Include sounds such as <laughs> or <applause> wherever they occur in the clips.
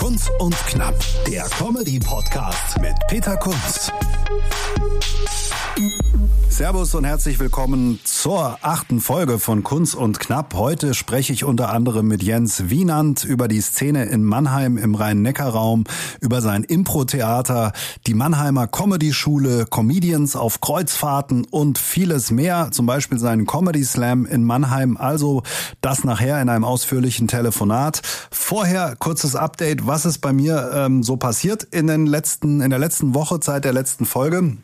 Kunst und Knapp, der Comedy-Podcast mit Peter Kunz. Servus und herzlich willkommen zur achten Folge von Kunz und Knapp. Heute spreche ich unter anderem mit Jens Wienand über die Szene in Mannheim im Rhein-Neckar-Raum, über sein Impro-Theater, die Mannheimer Comedy-Schule, Comedians auf Kreuzfahrten und vieles mehr, zum Beispiel seinen Comedy Slam in Mannheim. Also das nachher in einem ausführlichen Telefonat. Vorher kurzes Update, was ist bei mir ähm, so passiert in den letzten, in der letzten Woche, seit der letzten Folge.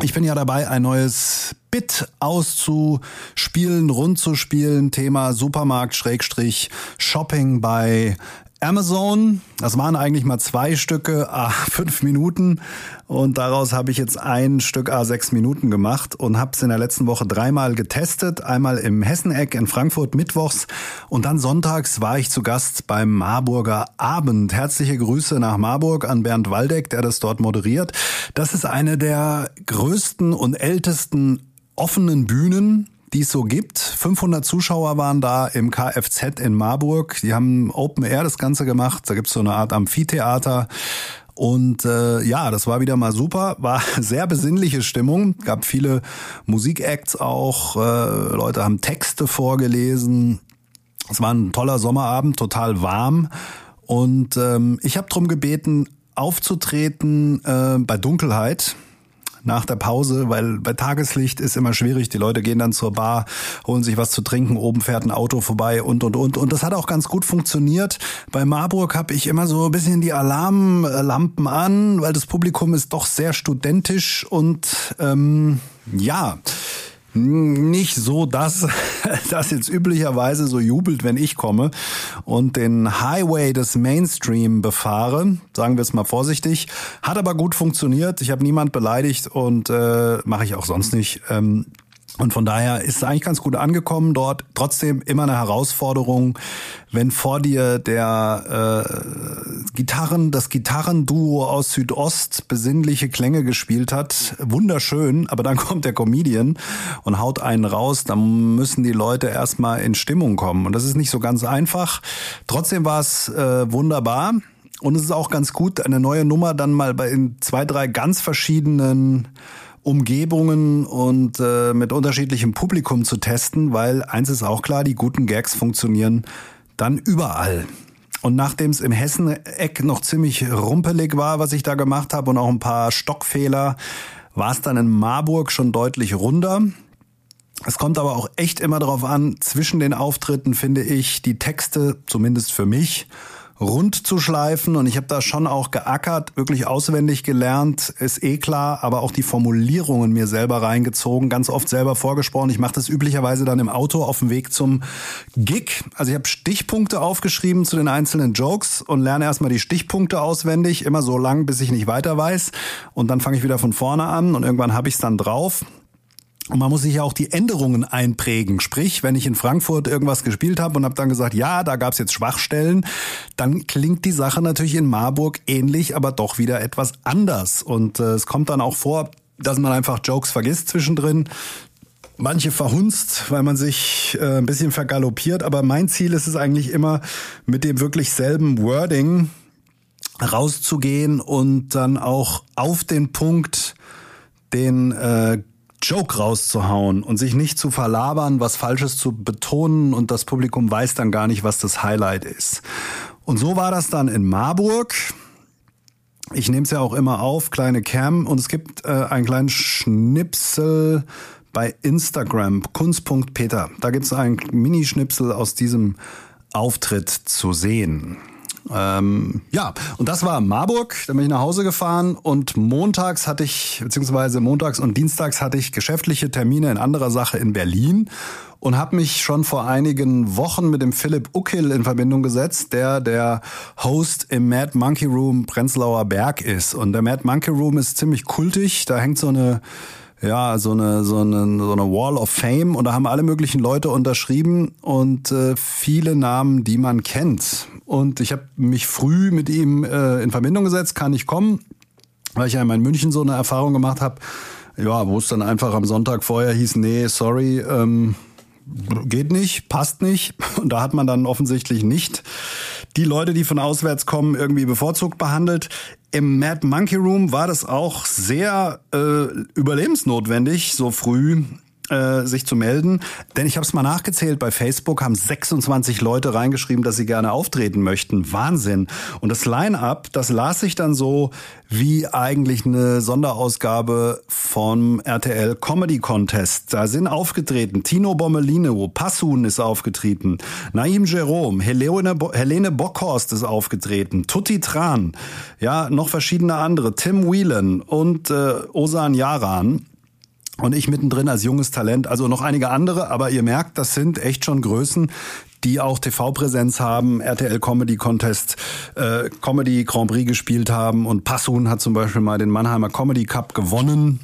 Ich bin ja dabei, ein neues Bit auszuspielen, rund zu spielen. Thema Supermarkt Schrägstrich Shopping bei Amazon. Das waren eigentlich mal zwei Stücke, a <laughs> fünf Minuten. Und daraus habe ich jetzt ein Stück a sechs Minuten gemacht und habe es in der letzten Woche dreimal getestet. Einmal im Hesseneck in Frankfurt mittwochs und dann sonntags war ich zu Gast beim Marburger Abend. Herzliche Grüße nach Marburg an Bernd Waldeck, der das dort moderiert. Das ist eine der größten und ältesten offenen Bühnen die es so gibt. 500 Zuschauer waren da im Kfz in Marburg. Die haben Open Air das Ganze gemacht. Da gibt's so eine Art Amphitheater. Und äh, ja, das war wieder mal super, war <laughs> sehr besinnliche Stimmung, gab viele Musikacts auch, äh, Leute haben Texte vorgelesen. Es war ein toller Sommerabend, total warm. Und ähm, ich habe drum gebeten, aufzutreten äh, bei Dunkelheit nach der Pause, weil bei Tageslicht ist immer schwierig. Die Leute gehen dann zur Bar, holen sich was zu trinken, oben fährt ein Auto vorbei und und und. Und das hat auch ganz gut funktioniert. Bei Marburg habe ich immer so ein bisschen die Alarmlampen an, weil das Publikum ist doch sehr studentisch und ähm, ja nicht so, dass <laughs> das jetzt üblicherweise so jubelt, wenn ich komme und den Highway des Mainstream befahre, sagen wir es mal vorsichtig. Hat aber gut funktioniert. Ich habe niemand beleidigt und äh, mache ich auch sonst nicht. Ähm, und von daher ist es eigentlich ganz gut angekommen dort. Trotzdem immer eine Herausforderung, wenn vor dir der äh, Gitarren, das Gitarrenduo aus Südost besinnliche Klänge gespielt hat. Wunderschön, aber dann <laughs> kommt der Comedian und haut einen raus. Dann müssen die Leute erstmal in Stimmung kommen. Und das ist nicht so ganz einfach. Trotzdem war es äh, wunderbar. Und es ist auch ganz gut, eine neue Nummer dann mal bei in zwei, drei ganz verschiedenen Umgebungen und äh, mit unterschiedlichem Publikum zu testen, weil eins ist auch klar, die guten Gags funktionieren dann überall. Und nachdem es im Hessen-Eck noch ziemlich rumpelig war, was ich da gemacht habe und auch ein paar Stockfehler, war es dann in Marburg schon deutlich runder. Es kommt aber auch echt immer darauf an, zwischen den Auftritten finde ich die Texte, zumindest für mich, rund zu schleifen. Und ich habe da schon auch geackert, wirklich auswendig gelernt, ist eh klar, aber auch die Formulierungen mir selber reingezogen, ganz oft selber vorgesprochen. Ich mache das üblicherweise dann im Auto auf dem Weg zum Gig. Also ich habe Stichpunkte aufgeschrieben zu den einzelnen Jokes und lerne erstmal die Stichpunkte auswendig, immer so lang, bis ich nicht weiter weiß. Und dann fange ich wieder von vorne an und irgendwann habe ich es dann drauf. Und man muss sich ja auch die Änderungen einprägen. Sprich, wenn ich in Frankfurt irgendwas gespielt habe und habe dann gesagt, ja, da gab's jetzt Schwachstellen, dann klingt die Sache natürlich in Marburg ähnlich, aber doch wieder etwas anders. Und äh, es kommt dann auch vor, dass man einfach Jokes vergisst zwischendrin. Manche verhunzt, weil man sich äh, ein bisschen vergaloppiert. Aber mein Ziel ist es eigentlich immer, mit dem wirklich selben Wording rauszugehen und dann auch auf den Punkt den äh, Joke rauszuhauen und sich nicht zu verlabern, was Falsches zu betonen und das Publikum weiß dann gar nicht, was das Highlight ist. Und so war das dann in Marburg. Ich nehme es ja auch immer auf, kleine Cam, und es gibt äh, einen kleinen Schnipsel bei Instagram, kunst.peter. Da gibt es einen Minischnipsel aus diesem Auftritt zu sehen. Ähm, ja, und das war Marburg. Da bin ich nach Hause gefahren und montags hatte ich, beziehungsweise montags und dienstags hatte ich geschäftliche Termine in anderer Sache in Berlin. und habe mich schon vor einigen Wochen mit dem Philipp Uckel in Verbindung gesetzt, der der Host im Mad Monkey Room Prenzlauer Berg ist. Und der Mad Monkey Room ist ziemlich kultig. Da hängt so eine ja, so eine, so eine, so eine Wall of Fame und da haben alle möglichen Leute unterschrieben und äh, viele Namen, die man kennt. Und ich habe mich früh mit ihm äh, in Verbindung gesetzt, kann ich kommen, weil ich ja in München so eine Erfahrung gemacht habe, ja, wo es dann einfach am Sonntag vorher hieß, nee, sorry, ähm, geht nicht, passt nicht. <laughs> Und da hat man dann offensichtlich nicht die Leute, die von auswärts kommen, irgendwie bevorzugt behandelt. Im Mad Monkey Room war das auch sehr äh, überlebensnotwendig, so früh äh, sich zu melden. Denn ich habe es mal nachgezählt, bei Facebook haben 26 Leute reingeschrieben, dass sie gerne auftreten möchten. Wahnsinn. Und das Line-up, das las sich dann so wie eigentlich eine Sonderausgabe vom RTL Comedy Contest. Da sind aufgetreten Tino Bommelino, Passun ist aufgetreten, Naim Jerome, Helene, Bo Helene Bockhorst ist aufgetreten, Tutti Tran, ja, noch verschiedene andere, Tim Whelan und äh, Osan Yaran. Und ich mittendrin als junges Talent, also noch einige andere, aber ihr merkt, das sind echt schon Größen, die auch TV-Präsenz haben, RTL Comedy Contest, äh, Comedy Grand Prix gespielt haben und Passun hat zum Beispiel mal den Mannheimer Comedy Cup gewonnen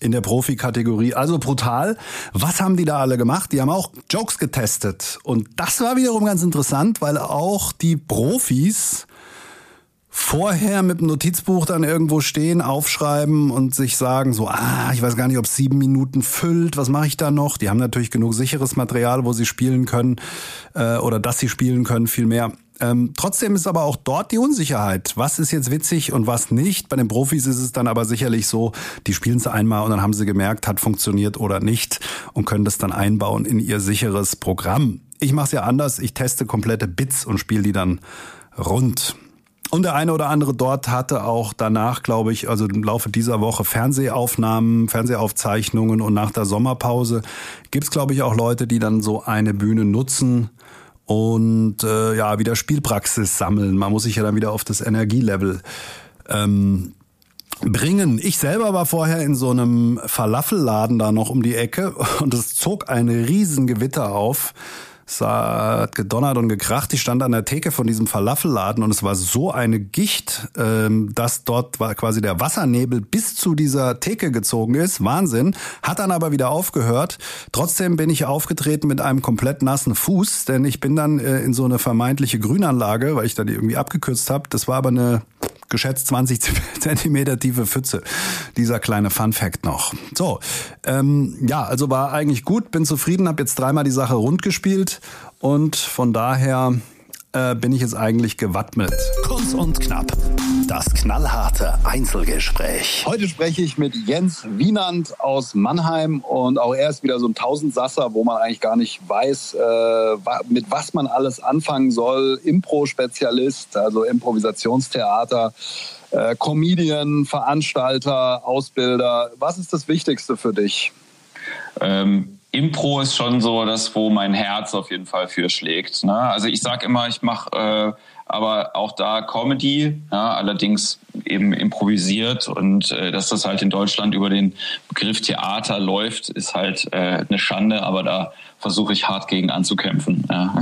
in der Profikategorie. Also brutal. Was haben die da alle gemacht? Die haben auch Jokes getestet. Und das war wiederum ganz interessant, weil auch die Profis vorher mit dem Notizbuch dann irgendwo stehen, aufschreiben und sich sagen so, ah, ich weiß gar nicht, ob es sieben Minuten füllt, was mache ich da noch? Die haben natürlich genug sicheres Material, wo sie spielen können äh, oder dass sie spielen können, viel mehr. Ähm, trotzdem ist aber auch dort die Unsicherheit. Was ist jetzt witzig und was nicht? Bei den Profis ist es dann aber sicherlich so, die spielen es einmal und dann haben sie gemerkt, hat funktioniert oder nicht und können das dann einbauen in ihr sicheres Programm. Ich mache es ja anders, ich teste komplette Bits und spiele die dann rund. Und der eine oder andere dort hatte auch danach, glaube ich, also im Laufe dieser Woche Fernsehaufnahmen, Fernsehaufzeichnungen und nach der Sommerpause gibt's glaube ich, auch Leute, die dann so eine Bühne nutzen und äh, ja, wieder Spielpraxis sammeln. Man muss sich ja dann wieder auf das Energielevel ähm, bringen. Ich selber war vorher in so einem Falafelladen da noch um die Ecke und es zog ein Riesengewitter auf. Es hat gedonnert und gekracht. Ich stand an der Theke von diesem Falafelladen und es war so eine Gicht, ähm, dass dort quasi der Wassernebel bis zu dieser Theke gezogen ist. Wahnsinn. Hat dann aber wieder aufgehört. Trotzdem bin ich aufgetreten mit einem komplett nassen Fuß, denn ich bin dann äh, in so eine vermeintliche Grünanlage, weil ich da die irgendwie abgekürzt habe. Das war aber eine geschätzt 20 <laughs> Zentimeter tiefe Pfütze. Dieser kleine Fun Fact noch. So, ähm, ja, also war eigentlich gut, bin zufrieden, habe jetzt dreimal die Sache rund gespielt und von daher äh, bin ich jetzt eigentlich gewappnet. Kurz und knapp. Das knallharte Einzelgespräch. Heute spreche ich mit Jens Wienand aus Mannheim und auch er ist wieder so ein Tausendsasser, wo man eigentlich gar nicht weiß, äh, mit was man alles anfangen soll. Impro-Spezialist, also Improvisationstheater. Äh, Comedian, Veranstalter, Ausbilder. Was ist das Wichtigste für dich? Ähm, Impro ist schon so das, wo mein Herz auf jeden Fall für schlägt. Ne? Also ich sage immer, ich mache äh, aber auch da Comedy, ja, allerdings eben improvisiert und äh, dass das halt in Deutschland über den Begriff Theater läuft, ist halt äh, eine Schande, aber da versuche ich hart gegen anzukämpfen. Ja.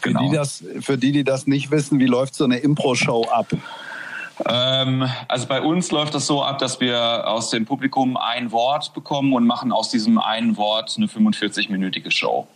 genau. <laughs> für, die das, für die, die das nicht wissen, wie läuft so eine Impro-Show ab? Ähm, also bei uns läuft das so ab, dass wir aus dem Publikum ein Wort bekommen und machen aus diesem einen Wort eine 45-minütige Show.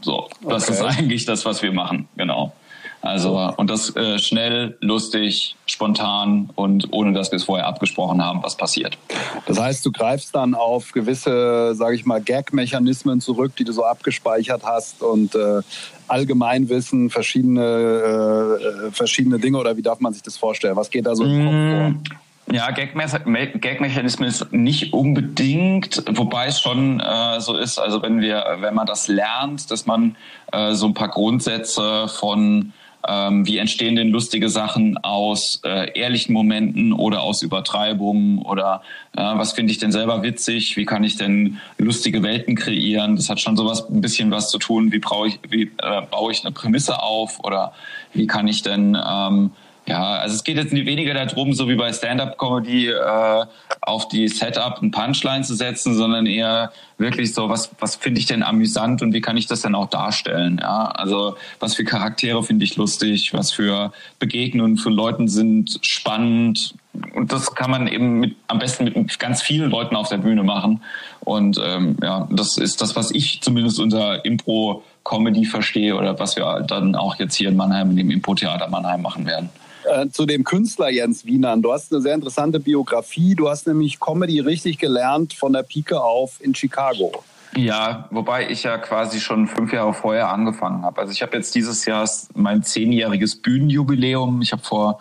So, das okay. ist <laughs> eigentlich das, was wir machen, genau. Also und das äh, schnell, lustig, spontan und ohne dass wir es vorher abgesprochen haben, was passiert. Das heißt, du greifst dann auf gewisse, sage ich mal, Gag-Mechanismen zurück, die du so abgespeichert hast und äh, Allgemeinwissen, verschiedene, äh, verschiedene Dinge oder wie darf man sich das vorstellen? Was geht da so im Kopf vor? Mm, ja, Gag-Mechanismen ist nicht unbedingt, wobei es schon äh, so ist, also wenn wir, wenn man das lernt, dass man äh, so ein paar Grundsätze von ähm, wie entstehen denn lustige Sachen aus äh, ehrlichen Momenten oder aus Übertreibungen oder äh, was finde ich denn selber witzig? Wie kann ich denn lustige Welten kreieren? Das hat schon sowas ein bisschen was zu tun. Wie, brauche ich, wie äh, baue ich eine Prämisse auf oder wie kann ich denn ähm, Ja, also es geht jetzt weniger darum, so wie bei Stand-up-Comedy äh, auf die Setup und Punchline zu setzen, sondern eher wirklich so, was was finde ich denn amüsant und wie kann ich das denn auch darstellen? Ja, also was für Charaktere finde ich lustig, was für Begegnungen von Leuten sind spannend und das kann man eben mit, am besten mit ganz vielen Leuten auf der Bühne machen und ähm, ja, das ist das, was ich zumindest unter Impro Comedy verstehe oder was wir dann auch jetzt hier in Mannheim in dem Impro-Theater Mannheim machen werden. Äh, zu dem Künstler Jens Wienern. Du hast eine sehr interessante Biografie. Du hast nämlich Comedy richtig gelernt von der Pike auf in Chicago. Ja, wobei ich ja quasi schon fünf Jahre vorher angefangen habe. Also ich habe jetzt dieses Jahr mein zehnjähriges Bühnenjubiläum. Ich habe vor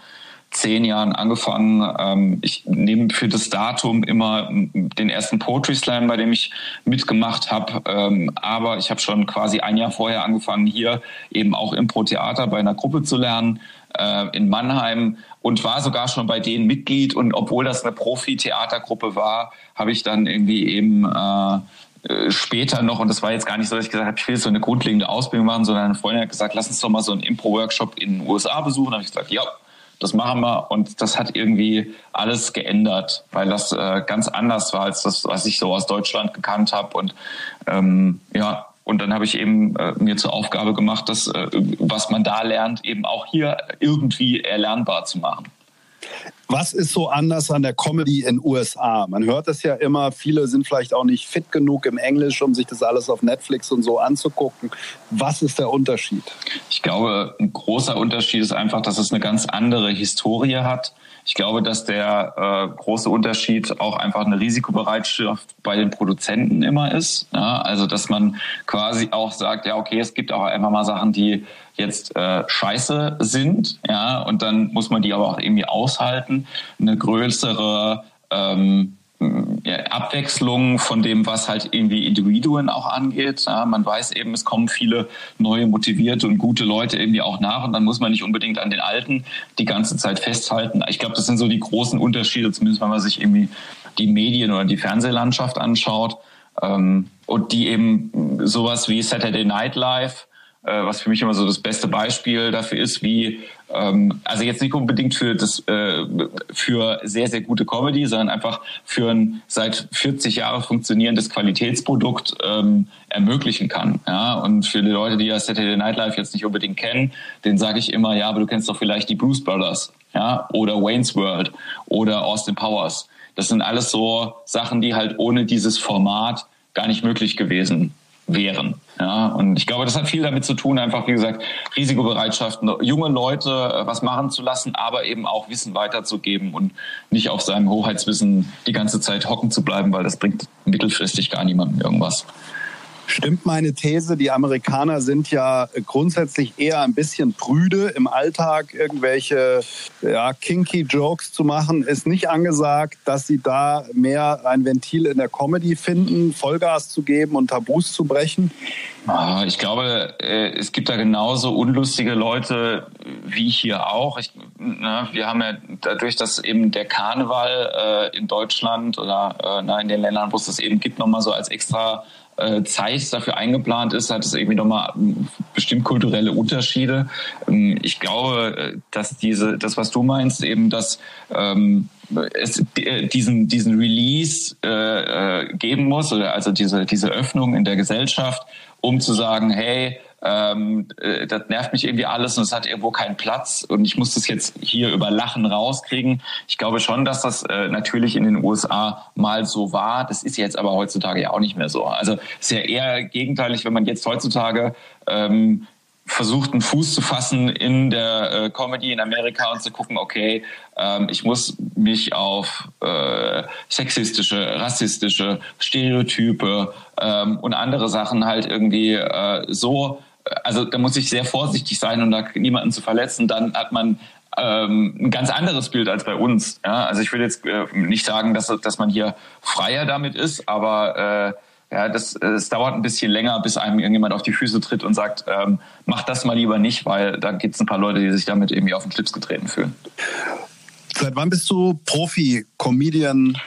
zehn Jahren angefangen. Ähm, ich nehme für das Datum immer den ersten Poetry Slam, bei dem ich mitgemacht habe. Ähm, aber ich habe schon quasi ein Jahr vorher angefangen, hier eben auch Impro-Theater bei einer Gruppe zu lernen äh, in Mannheim und war sogar schon bei denen Mitglied. Und obwohl das eine Profi-Theatergruppe war, habe ich dann irgendwie eben äh, äh, später noch, und das war jetzt gar nicht so, dass ich gesagt habe, ich will so eine grundlegende Ausbildung machen, sondern eine Freundin hat gesagt, lass uns doch mal so einen Impro-Workshop in den USA besuchen. Da habe ich gesagt, ja, das machen wir. Und das hat irgendwie alles geändert, weil das äh, ganz anders war als das, was ich so aus Deutschland gekannt habe. Und ähm, ja, und dann habe ich eben äh, mir zur Aufgabe gemacht, das, äh, was man da lernt, eben auch hier irgendwie erlernbar zu machen. Was ist so anders an der Comedy in USA? Man hört es ja immer, viele sind vielleicht auch nicht fit genug im Englisch, um sich das alles auf Netflix und so anzugucken. Was ist der Unterschied? Ich glaube, ein großer Unterschied ist einfach, dass es eine ganz andere Historie hat. Ich glaube, dass der äh, große Unterschied auch einfach eine Risikobereitschaft bei den Produzenten immer ist. Ja? Also, dass man quasi auch sagt, ja, okay, es gibt auch einfach mal Sachen, die jetzt äh, scheiße sind, ja, und dann muss man die aber auch irgendwie aushalten. Eine größere ähm, Abwechslung von dem, was halt irgendwie Individuen auch angeht. Ja, man weiß eben, es kommen viele neue, motivierte und gute Leute irgendwie auch nach und dann muss man nicht unbedingt an den Alten die ganze Zeit festhalten. Ich glaube, das sind so die großen Unterschiede, zumindest wenn man sich irgendwie die Medien oder die Fernsehlandschaft anschaut ähm, und die eben sowas wie Saturday Night Live was für mich immer so das beste Beispiel dafür ist, wie ähm, also jetzt nicht unbedingt für das äh, für sehr sehr gute Comedy, sondern einfach für ein seit 40 Jahren funktionierendes Qualitätsprodukt ähm, ermöglichen kann. Ja, und für die Leute, die ja Saturday Night Live jetzt nicht unbedingt kennen, den sage ich immer, ja, aber du kennst doch vielleicht die Blues Brothers, ja, oder Wayne's World oder Austin Powers. Das sind alles so Sachen, die halt ohne dieses Format gar nicht möglich gewesen wären. Ja, und ich glaube, das hat viel damit zu tun, einfach wie gesagt, Risikobereitschaft, junge Leute äh, was machen zu lassen, aber eben auch Wissen weiterzugeben und nicht auf seinem Hoheitswissen die ganze Zeit hocken zu bleiben, weil das bringt mittelfristig gar niemandem irgendwas. Stimmt meine These, die Amerikaner sind ja grundsätzlich eher ein bisschen prüde im Alltag, irgendwelche ja, kinky Jokes zu machen, ist nicht angesagt, dass sie da mehr ein Ventil in der Comedy finden, Vollgas zu geben und Tabus zu brechen? Ah, ich glaube, äh, es gibt da genauso unlustige Leute wie hier auch. Ich, na, wir haben ja dadurch, dass eben der Karneval äh, in Deutschland oder äh, na, in den Ländern, wo es das eben gibt, nochmal so als extra Zeit dafür eingeplant ist, hat es irgendwie nochmal ähm, bestimmt kulturelle Unterschiede. Ähm, ich glaube, äh, dass diese, das, was du meinst, eben, dass ähm, es äh, diesen, diesen Release äh, äh, geben muss, oder also diese, diese Öffnung in der Gesellschaft, um zu sagen, hey, ähm, äh, das nervt mich irgendwie alles und es hat irgendwo keinen Platz und ich muss das jetzt hier über Lachen rauskriegen. Ich glaube schon, dass das äh, natürlich in den USA mal so war. Das ist jetzt aber heutzutage ja auch nicht mehr so. Also ist ja eher gegenteilig, wenn man jetzt heutzutage ähm, versucht, einen Fuß zu fassen in der äh, Comedy in Amerika und zu gucken, okay, ähm, ich muss mich auf äh, sexistische, rassistische Stereotype ähm, und andere Sachen halt irgendwie äh, so also da muss ich sehr vorsichtig sein und da niemanden zu verletzen, dann hat man ähm, ein ganz anderes Bild als bei uns. Ja? Also ich will jetzt äh, nicht sagen, dass, dass man hier freier damit ist, aber äh, ja, das, es dauert ein bisschen länger, bis einem irgendjemand auf die Füße tritt und sagt, ähm, mach das mal lieber nicht, weil da gibt es ein paar Leute, die sich damit irgendwie auf den Schlips getreten fühlen. Seit wann bist du Profi, Comedian?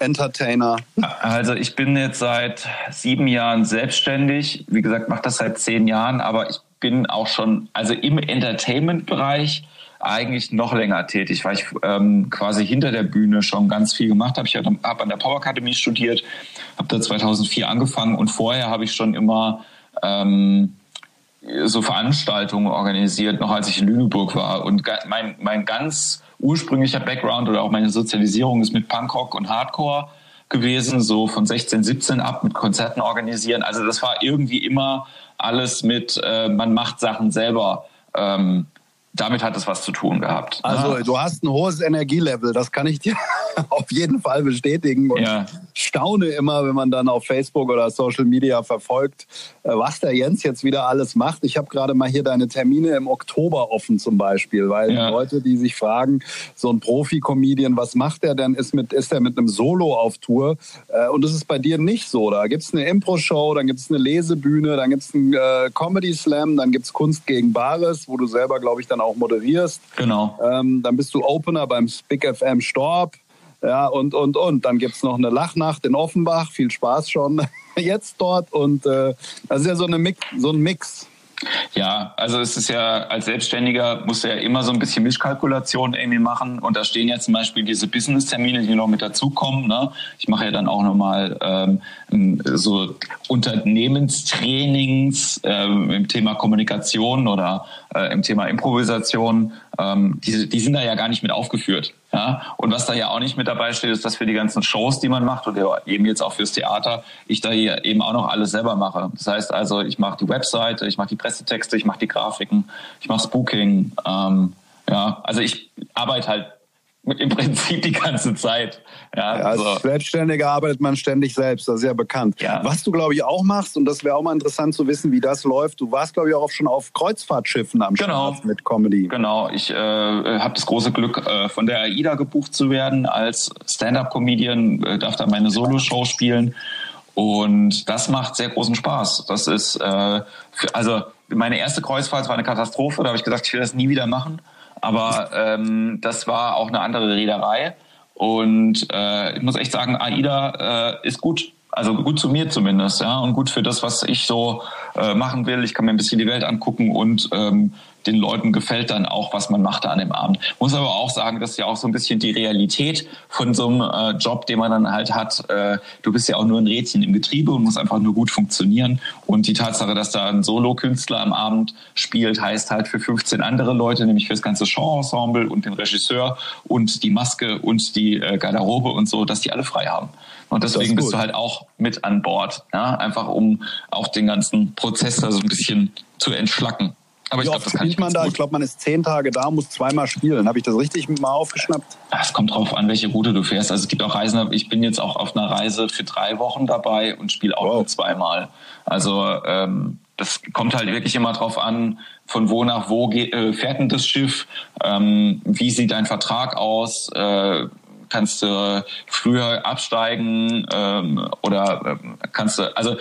Entertainer? Also ich bin jetzt seit sieben Jahren selbstständig. Wie gesagt, mache das seit zehn Jahren, aber ich bin auch schon, also im Entertainment-Bereich eigentlich noch länger tätig, weil ich ähm, quasi hinter der Bühne schon ganz viel gemacht habe. Ich habe an der Power Academy studiert, habe da 2004 angefangen und vorher habe ich schon immer ähm, so Veranstaltungen organisiert, noch als ich in Lüneburg war. Und mein, mein ganz ursprünglicher Background oder auch meine Sozialisierung ist mit Punkrock und Hardcore gewesen, so von 16, 17 ab mit Konzerten organisieren. Also das war irgendwie immer alles mit, äh, man macht Sachen selber. Ähm, damit hat es was zu tun gehabt. Also du hast ein hohes Energielevel, das kann ich dir <laughs> auf jeden Fall bestätigen. Und ja. staune immer, wenn man dann auf Facebook oder Social Media verfolgt, äh, was der Jens jetzt wieder alles macht. Ich habe gerade mal hier deine Termine im Oktober offen zum Beispiel, weil ja. Leute, die sich fragen, so ein Profi-Comedian, was macht der denn? Ist, mit, ist der mit einem Solo auf Tour? Äh, und das ist bei dir nicht so. Da gibt es eine Impro-Show, dann gibt es eine Lesebühne, dann gibt es einen äh, Comedy-Slam, dann gibt es Kunst gegen Bares, wo du selber, glaube ich, dann auch moderierst. Genau. Ähm, dann bist du Opener beim Spick FM Storb. Ja, und, und, und. Dann gibt es noch eine Lachnacht in Offenbach. Viel Spaß schon <laughs> jetzt dort. Und äh, das ist ja so, eine Mix, so ein Mix. Ja, also es ist ja als Selbstständiger musst du ja immer so ein bisschen Mischkalkulation irgendwie machen und da stehen ja zum Beispiel diese Business-Termine, die noch mit dazukommen. Ne? Ich mache ja dann auch nochmal ähm, so Unternehmenstrainings ähm, im Thema Kommunikation oder äh, im Thema Improvisation. Ähm, die, die sind da ja gar nicht mit aufgeführt. Ja? Und was da ja auch nicht mit dabei steht, ist, dass für die ganzen Shows, die man macht und eben jetzt auch fürs Theater, ich da hier eben auch noch alles selber mache. Das heißt also, ich mache die Webseite, ich mache die Pressetexte, ich mache die Grafiken, ich mache das Booking. Ähm, ja, also ich arbeite halt im Prinzip die ganze Zeit. Ja, ja als so. Selbstständiger arbeitet man ständig selbst, das ist ja bekannt. Ja. Was du, glaube ich, auch machst, und das wäre auch mal interessant zu wissen, wie das läuft, du warst, glaube ich, auch schon auf Kreuzfahrtschiffen am genau. Start mit Comedy. Genau, ich äh, habe das große Glück, äh, von der AIDA gebucht zu werden als Stand-Up-Comedian, äh, darf da meine Solo-Show spielen. Und das macht sehr großen Spaß. Das ist, äh, für, also meine erste Kreuzfahrt war eine Katastrophe, da habe ich gesagt, ich will das nie wieder machen. Aber ähm, das war auch eine andere Reederei. Und äh, ich muss echt sagen, AIDA äh, ist gut. Also gut zu mir zumindest, ja, und gut für das, was ich so äh, machen will. Ich kann mir ein bisschen die Welt angucken und ähm, den Leuten gefällt dann auch, was man macht an dem Abend. Muss aber auch sagen, das ist ja auch so ein bisschen die Realität von so einem äh, Job, den man dann halt hat. Äh, du bist ja auch nur ein Rädchen im Getriebe und musst einfach nur gut funktionieren. Und die Tatsache, dass da ein Solo-Künstler am Abend spielt, heißt halt für 15 andere Leute, nämlich für das ganze Show-Ensemble und den Regisseur und die Maske und die äh, Garderobe und so, dass die alle frei haben. Und deswegen bist du halt auch mit an Bord, ja? einfach um auch den ganzen Prozess da so ein bisschen zu entschlacken. Aber ich glaube, das kann ich man da? Gut. Ich glaube, man ist zehn Tage da, muss zweimal spielen. Habe ich das richtig mal aufgeschnappt? Es kommt drauf an, welche Route du fährst. Also es gibt auch Reisen. Ich bin jetzt auch auf einer Reise für drei Wochen dabei und spiele auch wow. nur zweimal. Also ähm, das kommt halt wirklich immer drauf an, von wo nach wo geht, äh, fährt denn das Schiff, ähm, wie sieht dein Vertrag aus, äh, kannst du früher absteigen ähm, oder äh, kannst du, also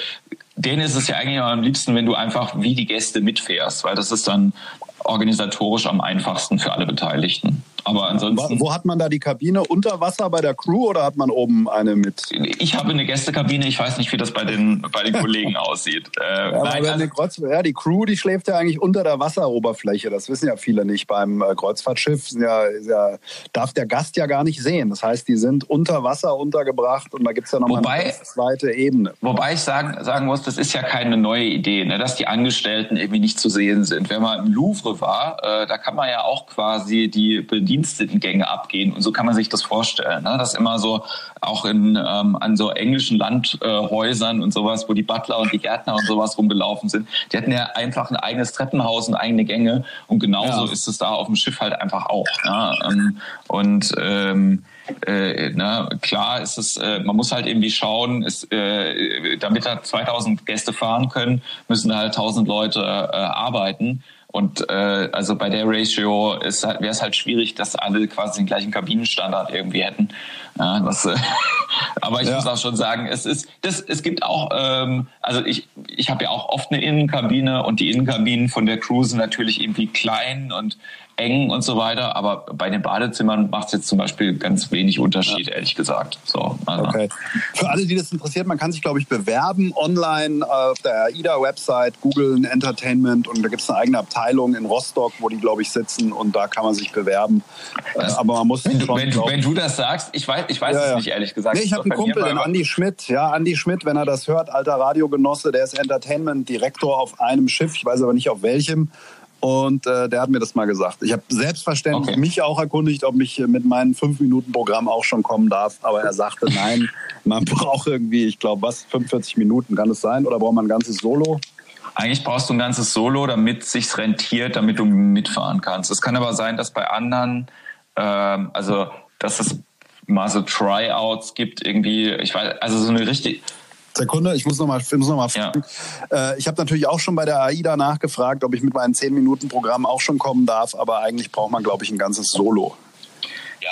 denen ist es ja eigentlich am liebsten, wenn du einfach wie die Gäste mitfährst, weil das ist dann organisatorisch am einfachsten für alle Beteiligten. Aber ansonsten. Wo hat man da die Kabine? Unter Wasser bei der Crew oder hat man oben eine mit? Ich habe eine Gästekabine. Ich weiß nicht, wie das bei den, bei den Kollegen <laughs> aussieht. Äh, ja, nein, also, Kreuz, ja, die Crew, die schläft ja eigentlich unter der Wasseroberfläche. Das wissen ja viele nicht. Beim äh, Kreuzfahrtschiff ja, ja, darf der Gast ja gar nicht sehen. Das heißt, die sind unter Wasser untergebracht und da gibt es ja nochmal eine zweite Ebene. Wobei ich sagen, sagen muss, das ist ja keine neue Idee, ne, dass die Angestellten irgendwie nicht zu sehen sind. Wenn man im Louvre war, äh, da kann man ja auch quasi die Bedienung Bedienstetengänge abgehen. Und so kann man sich das vorstellen. Ne? Das immer so auch in, ähm, an so englischen Landhäusern äh, und sowas, wo die Butler und die Gärtner und sowas rumgelaufen sind. Die hatten ja einfach ein eigenes Treppenhaus und eigene Gänge. Und genauso ja. ist es da auf dem Schiff halt einfach auch. Ne? Ähm, und ähm, äh, na, klar ist es, äh, man muss halt irgendwie schauen, ist, äh, damit da 2000 Gäste fahren können, müssen halt 1000 Leute äh, arbeiten. Und äh, also bei der Ratio halt, wäre es halt schwierig, dass alle quasi den gleichen Kabinenstandard irgendwie hätten. Ja, das, äh, <laughs> aber ich ja. muss auch schon sagen, es ist, das, es gibt auch, ähm, also ich, ich habe ja auch oft eine Innenkabine und die Innenkabinen von der Crew sind natürlich irgendwie klein und eng und so weiter. Aber bei den Badezimmern macht es jetzt zum Beispiel ganz wenig Unterschied, ja. ehrlich gesagt. So, also. Okay. Für alle, die das interessiert, man kann sich, glaube ich, bewerben online auf der AIDA-Website, googeln Entertainment und da gibt es eine eigene Abteilung in Rostock, wo die, glaube ich, sitzen und da kann man sich bewerben. Das, Aber man muss wenn, schon, wenn, wenn, du das sagst, ich weiß, ich weiß ja, es nicht, ehrlich gesagt. Nee, ich habe einen Kumpel, den Andi Schmidt. Ja, Andi Schmidt, wenn er das hört, alter Radiogenosse, der ist Entertainment-Direktor auf einem Schiff, ich weiß aber nicht auf welchem. Und äh, der hat mir das mal gesagt. Ich habe selbstverständlich okay. mich auch erkundigt, ob ich mit meinem 5-Minuten-Programm auch schon kommen darf. Aber er sagte, nein, <laughs> man braucht irgendwie, ich glaube, was, 45 Minuten kann es sein? Oder braucht man ein ganzes Solo? Eigentlich brauchst du ein ganzes Solo, damit es sich rentiert, damit du mitfahren kannst. Es kann aber sein, dass bei anderen, ähm, also dass es mal so Tryouts gibt, irgendwie, ich weiß, also so eine richtig, Sekunde, ich muss noch mal, muss noch mal fragen. Ja. Äh, ich habe natürlich auch schon bei der AIDA nachgefragt, ob ich mit meinem 10-Minuten-Programm auch schon kommen darf, aber eigentlich braucht man, glaube ich, ein ganzes Solo.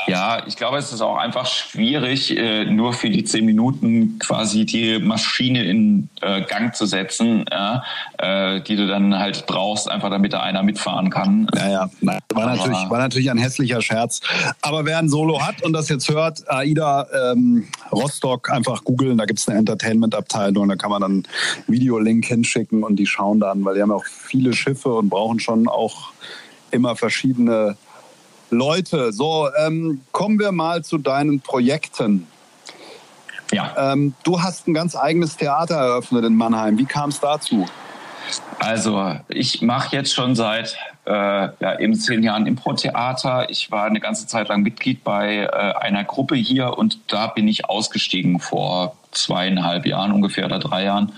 Ja, ich glaube, es ist auch einfach schwierig, äh, nur für die zehn Minuten quasi die Maschine in äh, Gang zu setzen, äh, die du dann halt brauchst, einfach damit da einer mitfahren kann. Ja, ja, war natürlich, war natürlich ein hässlicher Scherz. Aber wer ein Solo hat und das jetzt hört, AIDA ähm, Rostock, einfach googeln, da gibt es eine Entertainment-Abteilung, da kann man dann Videolink hinschicken und die schauen dann, weil die haben auch viele Schiffe und brauchen schon auch immer verschiedene Leute, so ähm, kommen wir mal zu deinen Projekten. Ja. Ähm, du hast ein ganz eigenes Theater eröffnet in Mannheim. Wie kam es dazu? Also ich mache jetzt schon seit äh, ja, eben zehn Jahren Impro-Theater. Ich war eine ganze Zeit lang Mitglied bei äh, einer Gruppe hier und da bin ich ausgestiegen vor zweieinhalb Jahren ungefähr oder drei Jahren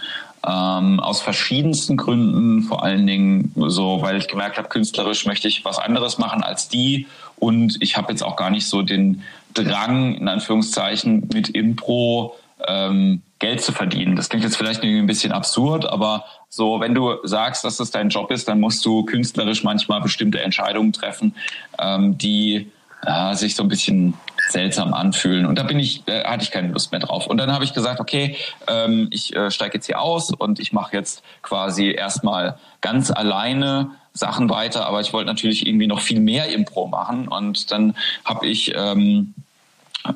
ähm, aus verschiedensten Gründen, vor allen Dingen so, weil ich gemerkt habe, künstlerisch möchte ich was anderes machen als die und ich habe jetzt auch gar nicht so den Drang, in Anführungszeichen, mit Impro ähm, Geld zu verdienen. Das klingt jetzt vielleicht ein bisschen absurd, aber so, wenn du sagst, dass das dein Job ist, dann musst du künstlerisch manchmal bestimmte Entscheidungen treffen, ähm, die ja, sich so ein bisschen seltsam anfühlen. Und da bin ich, äh, hatte ich keine Lust mehr drauf. Und dann habe ich gesagt, okay, ähm, ich äh, steige jetzt hier aus und ich mache jetzt quasi erstmal ganz alleine Sachen weiter, aber ich wollte natürlich irgendwie noch viel mehr Impro machen. Und dann habe ich ähm,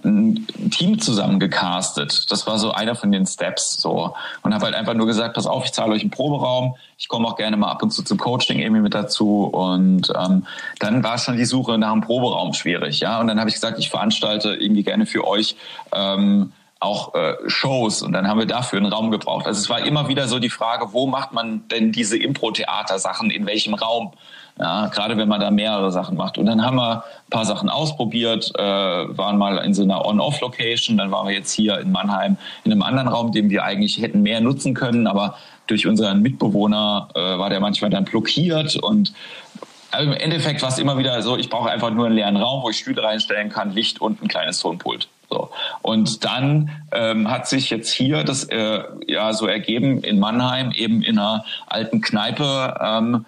ein Team zusammengecastet. Das war so einer von den Steps so und habe halt einfach nur gesagt, pass auf, ich zahle euch einen Proberaum, ich komme auch gerne mal ab und zu zum Coaching irgendwie mit dazu und ähm, dann war schon die Suche nach einem Proberaum schwierig, ja und dann habe ich gesagt, ich veranstalte irgendwie gerne für euch ähm, auch äh, Shows und dann haben wir dafür einen Raum gebraucht. Also es war immer wieder so die Frage, wo macht man denn diese Impro-Theater-Sachen, in welchem Raum? Ja, gerade wenn man da mehrere Sachen macht. Und dann haben wir ein paar Sachen ausprobiert, äh, waren mal in so einer On-Off-Location, dann waren wir jetzt hier in Mannheim in einem anderen Raum, den wir eigentlich hätten mehr nutzen können, aber durch unseren Mitbewohner äh, war der manchmal dann blockiert und also im Endeffekt war es immer wieder so, ich brauche einfach nur einen leeren Raum, wo ich Stühle reinstellen kann, Licht und ein kleines Tonpult. So. Und dann ähm, hat sich jetzt hier das äh, ja so ergeben in Mannheim, eben in einer alten Kneipe, ähm,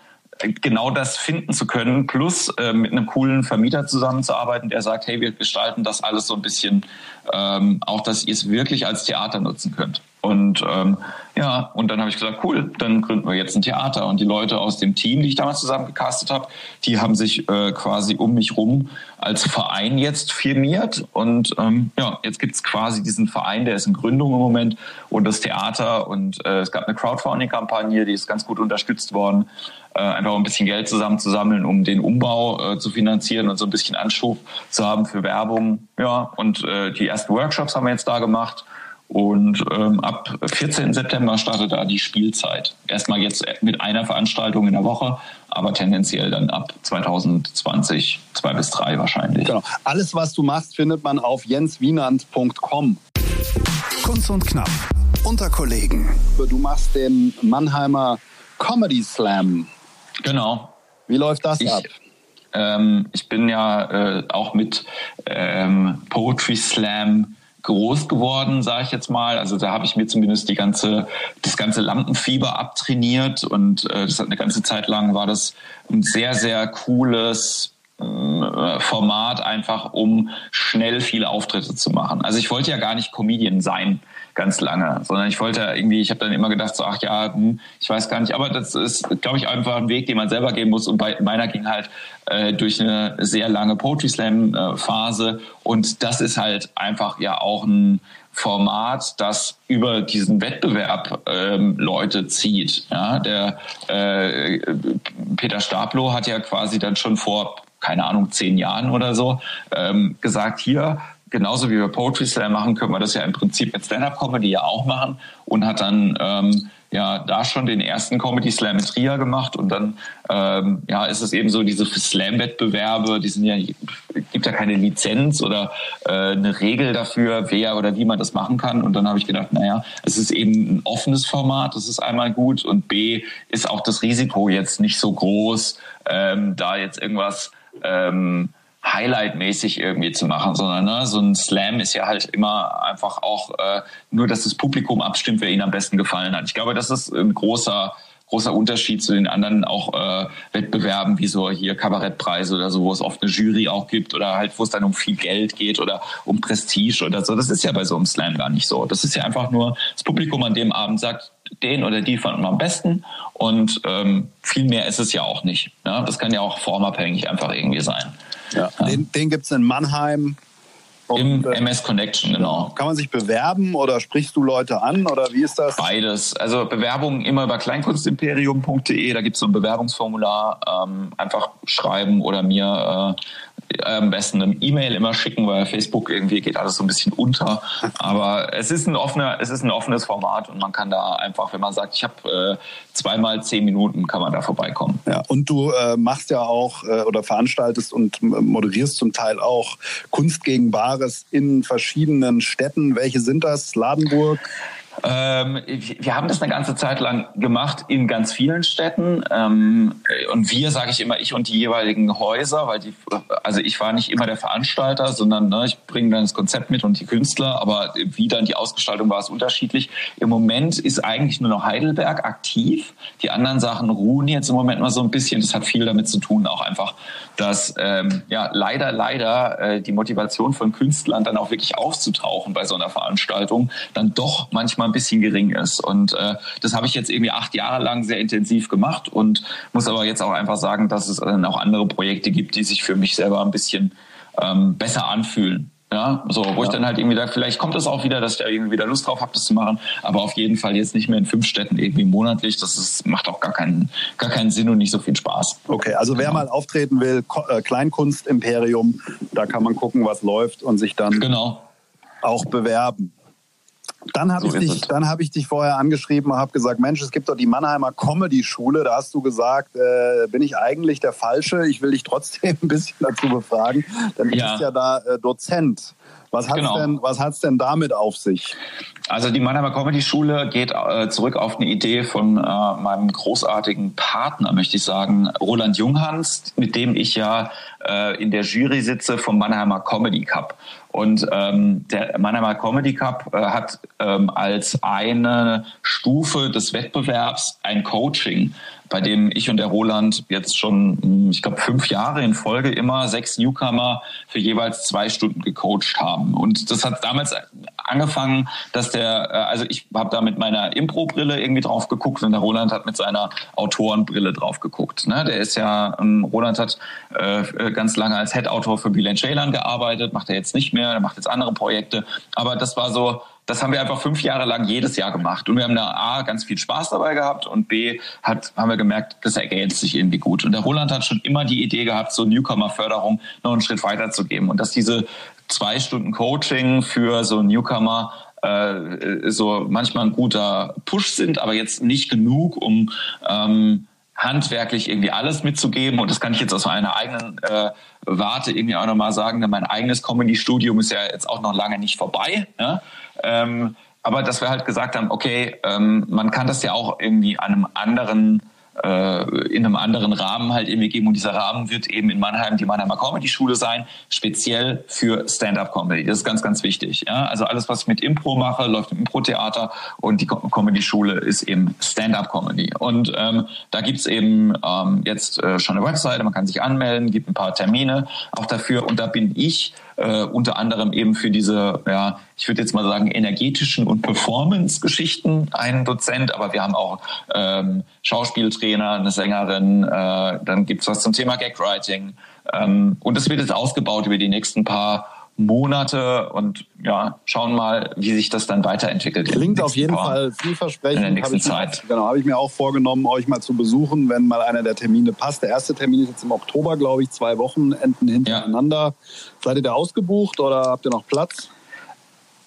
genau das finden zu können, plus äh, mit einem coolen Vermieter zusammenzuarbeiten, der sagt, hey, wir gestalten das alles so ein bisschen, ähm, auch dass ihr es wirklich als Theater nutzen könnt. Und ähm, ja, und dann habe ich gesagt, cool, dann gründen wir jetzt ein Theater. Und die Leute aus dem Team, die ich damals zusammen gecastet habe, die haben sich äh, quasi um mich rum als Verein jetzt firmiert. Und ähm, ja, jetzt gibt's quasi diesen Verein, der ist in Gründung im Moment und das Theater. Und äh, es gab eine Crowdfunding-Kampagne, die ist ganz gut unterstützt worden äh, einfach ein bisschen Geld zusammenzusammeln, um den Umbau äh, zu finanzieren und so ein bisschen Anschub zu haben für Werbung. Ja, und äh, die ersten Workshops haben wir jetzt da gemacht. Und ähm, ab 14. September startet da die Spielzeit. Erstmal jetzt mit einer Veranstaltung in der Woche, aber tendenziell dann ab 2020 zwei bis drei wahrscheinlich. Genau. Alles, was du machst, findet man auf jenswienand.com. Kunst und Knapp unter Kollegen. Du machst den Mannheimer Comedy Slam. Genau. Wie läuft das ich, ab? Ähm, ich bin ja äh, auch mit ähm, Poetry Slam groß geworden, sage ich jetzt mal. Also da habe ich mir zumindest die ganze, das ganze Lampenfieber abtrainiert und äh, das hat eine ganze Zeit lang war das ein sehr, sehr cooles Format einfach, um schnell viele Auftritte zu machen. Also ich wollte ja gar nicht Comedian sein ganz lange, sondern ich wollte irgendwie, ich habe dann immer gedacht, so ach ja, hm, ich weiß gar nicht, aber das ist, glaube ich, einfach ein Weg, den man selber gehen muss. Und bei meiner ging halt äh, durch eine sehr lange Poetry Slam äh, Phase und das ist halt einfach ja auch ein Format, das über diesen Wettbewerb ähm, Leute zieht. Ja, der äh, Peter Stablo hat ja quasi dann schon vor keine Ahnung, zehn Jahren oder so, ähm, gesagt, hier, genauso wie wir Poetry Slam machen, können wir das ja im Prinzip mit Stand-Up-Comedy ja auch machen und hat dann ähm, ja da schon den ersten Comedy Slam mit Trier gemacht und dann ähm, ja ist es eben so diese Slam-Wettbewerbe, die sind ja gibt ja keine Lizenz oder äh, eine Regel dafür, wer oder wie man das machen kann und dann habe ich gedacht, naja, es ist eben ein offenes Format, das ist einmal gut und B ist auch das Risiko jetzt nicht so groß, ähm, da jetzt irgendwas ähm, Highlight-mäßig irgendwie zu machen, sondern ne, so ein Slam ist ja halt immer einfach auch äh, nur, dass das Publikum abstimmt, wer ihnen am besten gefallen hat. Ich glaube, das ist ein großer großer Unterschied zu den anderen auch äh, Wettbewerben wie so hier Kabarettpreise oder so, wo es oft eine Jury auch gibt oder halt wo es dann um viel Geld geht oder um Prestige oder so. Das ist ja bei so einem Slam gar nicht so. Das ist ja einfach nur das Publikum an dem Abend sagt, den oder die fanden wir am besten und ähm, viel mehr ist es ja auch nicht. Ja? Das kann ja auch formabhängig einfach irgendwie sein. Ja. Den, den gibt es in Mannheim. Im äh, MS Connection, genau. Kann man sich bewerben oder sprichst du Leute an oder wie ist das? Beides. Also Bewerbungen immer über kleinkunstimperium.de, da gibt es so ein Bewerbungsformular. Ähm, einfach schreiben oder mir äh, am besten eine E-Mail immer schicken, weil Facebook irgendwie geht alles so ein bisschen unter. Aber es ist ein offener, es ist ein offenes Format und man kann da einfach, wenn man sagt, ich habe äh, zweimal zehn Minuten, kann man da vorbeikommen. Ja, und du äh, machst ja auch äh, oder veranstaltest und moderierst zum Teil auch Kunst gegen Bares in verschiedenen Städten. Welche sind das? Ladenburg? Ähm, wir haben das eine ganze Zeit lang gemacht in ganz vielen Städten. Ähm, und wir, sage ich immer, ich und die jeweiligen Häuser, weil die, also ich war nicht immer der Veranstalter, sondern ne, ich bringe dann das Konzept mit und die Künstler, aber wie dann die Ausgestaltung war, ist unterschiedlich. Im Moment ist eigentlich nur noch Heidelberg aktiv. Die anderen Sachen ruhen jetzt im Moment mal so ein bisschen. Das hat viel damit zu tun, auch einfach, dass ähm, ja leider, leider äh, die Motivation von Künstlern dann auch wirklich aufzutauchen bei so einer Veranstaltung dann doch manchmal ein bisschen gering ist. Und äh, das habe ich jetzt irgendwie acht Jahre lang sehr intensiv gemacht und muss aber jetzt auch einfach sagen, dass es dann auch andere Projekte gibt, die sich für mich selber ein bisschen ähm, besser anfühlen. Ja, so, wo ja. ich dann halt irgendwie sage, vielleicht kommt es auch wieder, dass ich da irgendwie wieder Lust drauf habe, das zu machen, aber auf jeden Fall jetzt nicht mehr in fünf Städten irgendwie monatlich. Das ist, macht auch gar keinen, gar keinen Sinn und nicht so viel Spaß. Okay, also wer genau. mal auftreten will, äh, Kleinkunstimperium, da kann man gucken, was läuft und sich dann genau. auch bewerben. Dann habe so ich, dich, dann hab ich dich vorher angeschrieben und habe gesagt, Mensch, es gibt doch die Mannheimer Comedy-Schule. Da hast du gesagt, äh, bin ich eigentlich der Falsche? Ich will dich trotzdem <laughs> ein bisschen dazu befragen. Dann ja. bist ja da äh, Dozent. Was hat's genau. denn, was hat's denn damit auf sich? Also die Mannheimer Comedy Schule geht äh, zurück auf eine Idee von äh, meinem großartigen Partner, möchte ich sagen, Roland Junghans, mit dem ich ja äh, in der Jury sitze vom Mannheimer Comedy Cup. Und ähm, der Mannheimer Comedy Cup äh, hat ähm, als eine Stufe des Wettbewerbs ein Coaching bei dem ich und der Roland jetzt schon, hm, ich glaube, fünf Jahre in Folge immer sechs Newcomer für jeweils zwei Stunden gecoacht haben. Und das hat damals angefangen, dass der, äh, also ich habe da mit meiner Impro-Brille irgendwie drauf geguckt und der Roland hat mit seiner Autorenbrille drauf geguckt. Ne? Der ist ja, ähm, Roland hat äh, ganz lange als Head-Autor für Bülent Ceylan gearbeitet, macht er jetzt nicht mehr, er macht jetzt andere Projekte. Aber das war so, das haben wir einfach fünf Jahre lang jedes Jahr gemacht. Und wir haben da A, ganz viel Spaß dabei gehabt und B, hat, haben wir gemerkt, das ergänzt sich irgendwie gut. Und der Roland hat schon immer die Idee gehabt, so Newcomer-Förderung noch einen Schritt weiter zu geben. Und dass diese zwei Stunden Coaching für so Newcomer äh, so manchmal ein guter Push sind, aber jetzt nicht genug, um ähm, handwerklich irgendwie alles mitzugeben. Und das kann ich jetzt aus meiner eigenen äh, Warte irgendwie auch nochmal sagen, denn mein eigenes Comedy-Studium ist ja jetzt auch noch lange nicht vorbei. Ja? Ähm, aber dass wir halt gesagt haben, okay, ähm, man kann das ja auch irgendwie an einem anderen in einem anderen Rahmen halt irgendwie geben. Und dieser Rahmen wird eben in Mannheim die Mannheimer Comedy-Schule sein, speziell für Stand-up-Comedy. Das ist ganz, ganz wichtig. Ja? Also alles, was ich mit Impro mache, läuft im Impro-Theater und die Comedy-Schule ist eben Stand-up-Comedy. Und ähm, da gibt's eben ähm, jetzt äh, schon eine Webseite, man kann sich anmelden, gibt ein paar Termine auch dafür. Und da bin ich äh, unter anderem eben für diese, ja, ich würde jetzt mal sagen, energetischen und Performance-Geschichten ein Dozent, aber wir haben auch ähm, Schauspieltrainer, eine Sängerin, äh, dann gibt's was zum Thema Gagwriting. Ähm, und es wird jetzt ausgebaut über die nächsten paar Monate und ja, schauen mal, wie sich das dann weiterentwickelt. Klingt auf jeden Fall vielversprechend. In der nächsten Zeit. Mir, genau, habe ich mir auch vorgenommen, euch mal zu besuchen, wenn mal einer der Termine passt. Der erste Termin ist jetzt im Oktober, glaube ich, zwei Wochenenden hintereinander. Ja. Seid ihr da ausgebucht oder habt ihr noch Platz?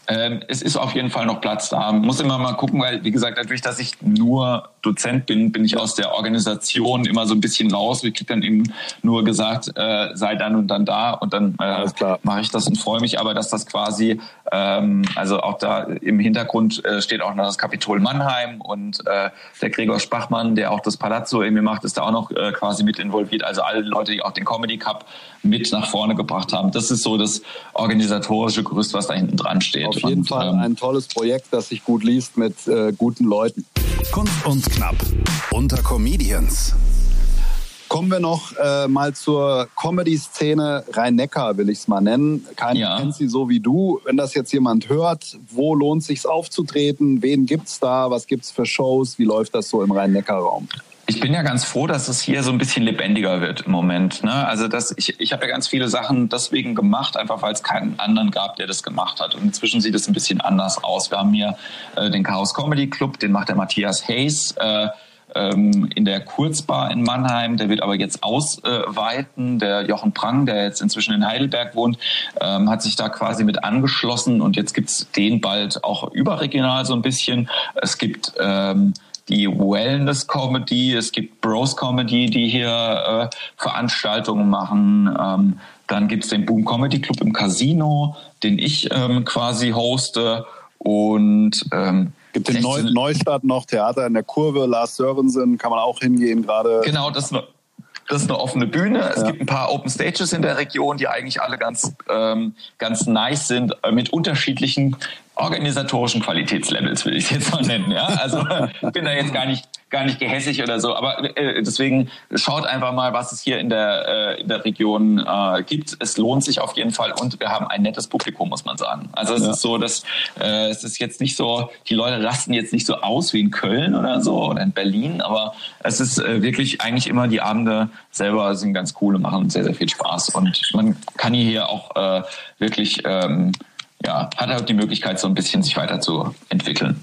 Ähm, es ist auf jeden Fall noch Platz da. Muss immer mal gucken, weil, wie gesagt, dadurch, dass ich nur Dozent bin, bin ich aus der Organisation immer so ein bisschen raus. Ich kriege dann eben nur gesagt, äh, sei dann und dann da und dann äh, mache ich das und freue mich aber, dass das quasi, ähm, also auch da im Hintergrund äh, steht auch noch das Kapitol Mannheim und äh, der Gregor Spachmann, der auch das Palazzo irgendwie macht, ist da auch noch äh, quasi mit involviert. Also alle Leute, die auch den Comedy Cup mit nach vorne gebracht haben. Das ist so das organisatorische Gerüst, was da hinten dran steht. Auf jeden und, Fall ähm, ein tolles Projekt, das sich gut liest mit äh, guten Leuten. Kunst und knapp unter Comedians. Kommen wir noch äh, mal zur Comedy-Szene Rhein-Neckar, will ich es mal nennen. Keiner ja. kennt sie so wie du. Wenn das jetzt jemand hört, wo lohnt sich aufzutreten? Wen gibt's da? Was gibt's für Shows? Wie läuft das so im Rhein-Neckar-Raum? Ich bin ja ganz froh, dass es hier so ein bisschen lebendiger wird im Moment. Ne? Also das, ich, ich habe ja ganz viele Sachen deswegen gemacht, einfach weil es keinen anderen gab, der das gemacht hat. Und inzwischen sieht es ein bisschen anders aus. Wir haben hier äh, den Chaos Comedy Club, den macht der Matthias Hayes. Äh, ähm, in der Kurzbar in Mannheim. Der wird aber jetzt ausweiten. Der Jochen Prang, der jetzt inzwischen in Heidelberg wohnt, ähm, hat sich da quasi mit angeschlossen und jetzt gibt's den bald auch überregional so ein bisschen. Es gibt ähm, die Wellness Comedy, es gibt Bros Comedy, die hier äh, Veranstaltungen machen. Ähm, dann gibt's den Boom Comedy Club im Casino, den ich ähm, quasi hoste. Und ähm, gibt den Neu Neustadt noch Theater in der Kurve, Lars Sörensen, kann man auch hingehen gerade. Genau, das ist eine, das ist eine offene Bühne. Es ja. gibt ein paar Open Stages in der Region, die eigentlich alle ganz, ähm, ganz nice sind, äh, mit unterschiedlichen organisatorischen Qualitätslevels, will ich es jetzt mal nennen. Ja? Also bin da jetzt gar nicht gar nicht gehässig oder so, aber äh, deswegen schaut einfach mal, was es hier in der äh, in der Region äh, gibt. Es lohnt sich auf jeden Fall und wir haben ein nettes Publikum, muss man sagen. Also es ja. ist so, dass äh, es ist jetzt nicht so, die Leute rasten jetzt nicht so aus wie in Köln oder so oder in Berlin, aber es ist äh, wirklich eigentlich immer die Abende selber sind ganz cool und machen sehr sehr viel Spaß und man kann hier auch äh, wirklich ähm, ja, hat halt die Möglichkeit, so ein bisschen sich weiterzuentwickeln.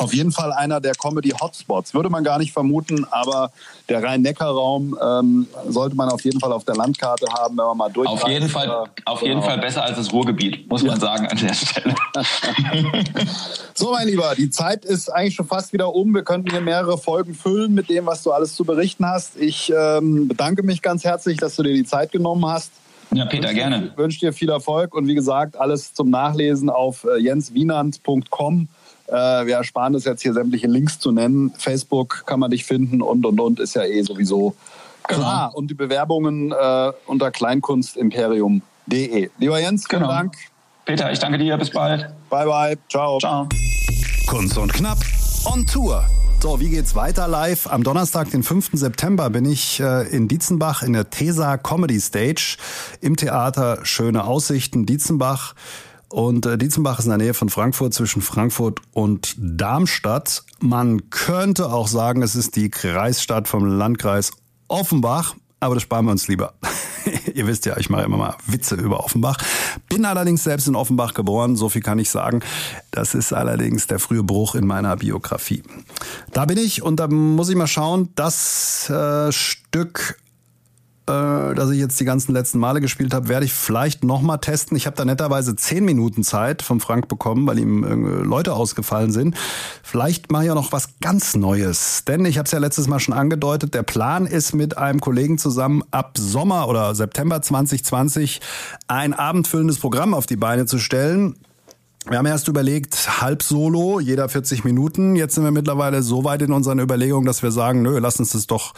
Auf jeden Fall einer der Comedy-Hotspots. Würde man gar nicht vermuten, aber der Rhein-Neckar-Raum ähm, sollte man auf jeden Fall auf der Landkarte haben, wenn man mal durch. Auf jeden Fall, auf jeden genau. Fall besser als das Ruhrgebiet, muss ja. man sagen an der Stelle. <laughs> so, mein Lieber, die Zeit ist eigentlich schon fast wieder um. Wir könnten hier mehrere Folgen füllen mit dem, was du alles zu berichten hast. Ich ähm, bedanke mich ganz herzlich, dass du dir die Zeit genommen hast. Ja, Peter, wünsch gerne. Ich wünsche dir viel Erfolg und wie gesagt, alles zum Nachlesen auf äh, jenswienand.com. Äh, wir ersparen es jetzt hier sämtliche Links zu nennen. Facebook kann man dich finden und und und ist ja eh sowieso genau. klar. Und die Bewerbungen äh, unter kleinkunstimperium.de. Lieber Jens, vielen genau. Dank. Peter, ich danke dir. Bis bald. Bye, bye. Ciao. Ciao. Kunst und Knapp on Tour. So, wie geht's weiter live? Am Donnerstag, den 5. September, bin ich äh, in Dietzenbach in der Tesa Comedy Stage im Theater Schöne Aussichten Dietzenbach. Und äh, Dietzenbach ist in der Nähe von Frankfurt, zwischen Frankfurt und Darmstadt. Man könnte auch sagen, es ist die Kreisstadt vom Landkreis Offenbach, aber das sparen wir uns lieber. <laughs> Ihr wisst ja, ich mache immer mal Witze über Offenbach. Bin allerdings selbst in Offenbach geboren, so viel kann ich sagen. Das ist allerdings der frühe Bruch in meiner Biografie. Da bin ich und da muss ich mal schauen, das äh, Stück äh, das ich jetzt die ganzen letzten Male gespielt habe, werde ich vielleicht nochmal testen. Ich habe da netterweise zehn Minuten Zeit vom Frank bekommen, weil ihm äh, Leute ausgefallen sind. Vielleicht mache ich auch noch was ganz Neues. Denn ich habe es ja letztes Mal schon angedeutet, der Plan ist mit einem Kollegen zusammen ab Sommer oder September 2020 ein abendfüllendes Programm auf die Beine zu stellen. Wir haben erst überlegt, halb solo, jeder 40 Minuten. Jetzt sind wir mittlerweile so weit in unseren Überlegungen, dass wir sagen, nö, lass uns das doch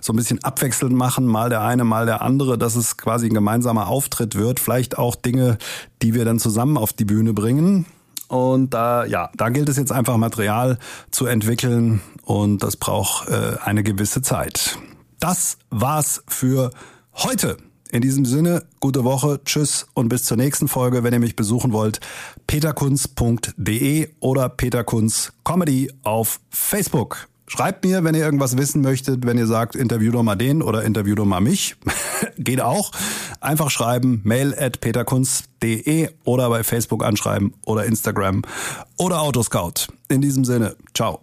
so ein bisschen abwechselnd machen, mal der eine, mal der andere, dass es quasi ein gemeinsamer Auftritt wird. Vielleicht auch Dinge, die wir dann zusammen auf die Bühne bringen. Und da, ja, da gilt es jetzt einfach Material zu entwickeln und das braucht äh, eine gewisse Zeit. Das war's für heute. In diesem Sinne, gute Woche, tschüss und bis zur nächsten Folge. Wenn ihr mich besuchen wollt, peterkunz.de oder peterkunz Comedy auf Facebook. Schreibt mir, wenn ihr irgendwas wissen möchtet, wenn ihr sagt, interview doch mal den oder interview doch mal mich. <laughs> Geht auch. Einfach schreiben, mail at peterkunz.de oder bei Facebook anschreiben oder Instagram oder Autoscout. In diesem Sinne, ciao.